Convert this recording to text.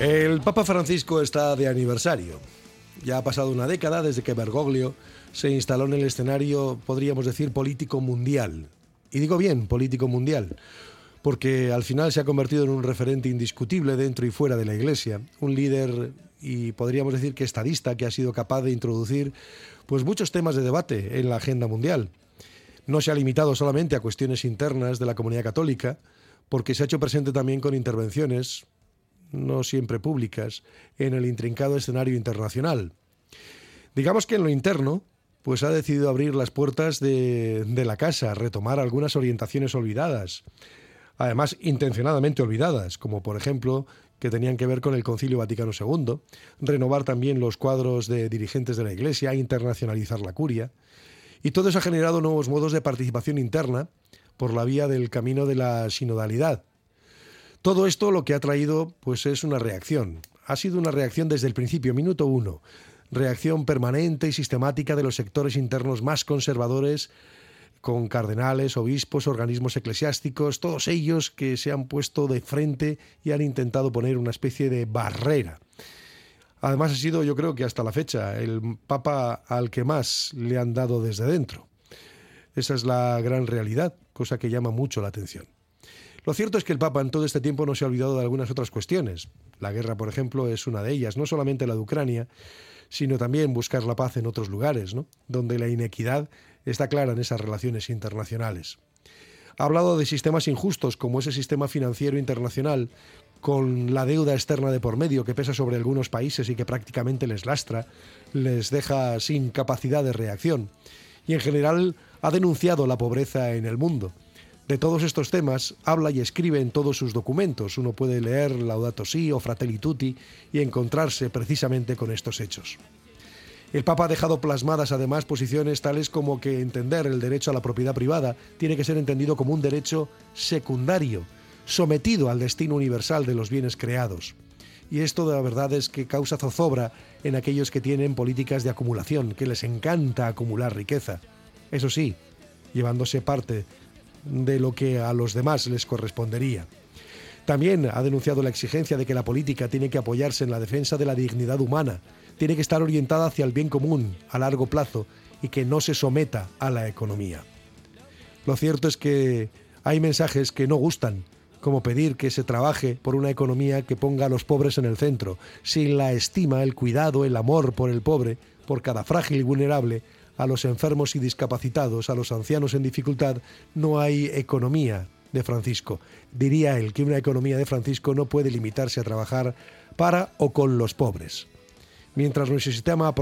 El Papa Francisco está de aniversario. Ya ha pasado una década desde que Bergoglio se instaló en el escenario, podríamos decir, político mundial. Y digo bien, político mundial, porque al final se ha convertido en un referente indiscutible dentro y fuera de la Iglesia, un líder y podríamos decir que estadista que ha sido capaz de introducir pues muchos temas de debate en la agenda mundial. No se ha limitado solamente a cuestiones internas de la comunidad católica, porque se ha hecho presente también con intervenciones no siempre públicas, en el intrincado escenario internacional. Digamos que en lo interno, pues ha decidido abrir las puertas de, la casa, retomar algunas orientaciones olvidadas, además intencionadamente olvidadas, como por ejemplo que tenían que ver con el Concilio Vaticano II, renovar también los cuadros de dirigentes de la Iglesia, internacionalizar la curia, y todo eso ha generado nuevos modos de participación interna por la vía del camino de la sinodalidad, todo esto lo que ha traído pues es una reacción. Ha sido una reacción desde el principio, minuto uno. Reacción permanente y sistemática de los sectores internos más conservadores, con cardenales, obispos, organismos eclesiásticos, todos ellos que se han puesto de frente y han intentado poner una especie de barrera. Además ha sido, yo creo que hasta la fecha, el Papa al que más le han dado desde dentro. Esa es la gran realidad, cosa que llama mucho la atención. Lo cierto es que el Papa en todo este tiempo no se ha olvidado de algunas otras cuestiones. La guerra, por ejemplo, es una de ellas, no solamente la de Ucrania, sino también buscar la paz en otros lugares, donde la inequidad está clara en esas relaciones internacionales. Ha hablado de sistemas injustos como ese sistema financiero internacional, con la deuda externa de por medio que pesa sobre algunos países y que prácticamente les lastra, les deja sin capacidad de reacción. Y en general ha denunciado la pobreza en el mundo de todos estos temas habla y escribe en todos sus documentos. Uno puede leer Laudato Si o Fratelli Tutti y encontrarse precisamente con estos hechos. El Papa ha dejado plasmadas además posiciones tales como que entender el derecho a la propiedad privada tiene que ser entendido como un derecho secundario, sometido al destino universal de los bienes creados. Y esto de la verdad es que causa zozobra en aquellos que tienen políticas de acumulación, que les encanta acumular riqueza. Eso sí, llevándose parte de lo que a los demás les correspondería. También ha denunciado la exigencia de que la política tiene que apoyarse en la defensa de la dignidad humana, tiene que estar orientada hacia el bien común a largo plazo y que no se someta a la economía. Lo cierto es que hay mensajes que no gustan, como pedir que se trabaje por una economía que ponga a los pobres en el centro, sin la estima, el cuidado, el amor por el pobre, por cada frágil y vulnerable, a los enfermos y discapacitados, a los ancianos en dificultad, no hay economía de Francisco. Diría él que una economía de Francisco no puede limitarse a trabajar para o con los pobres. Mientras nuestro sistema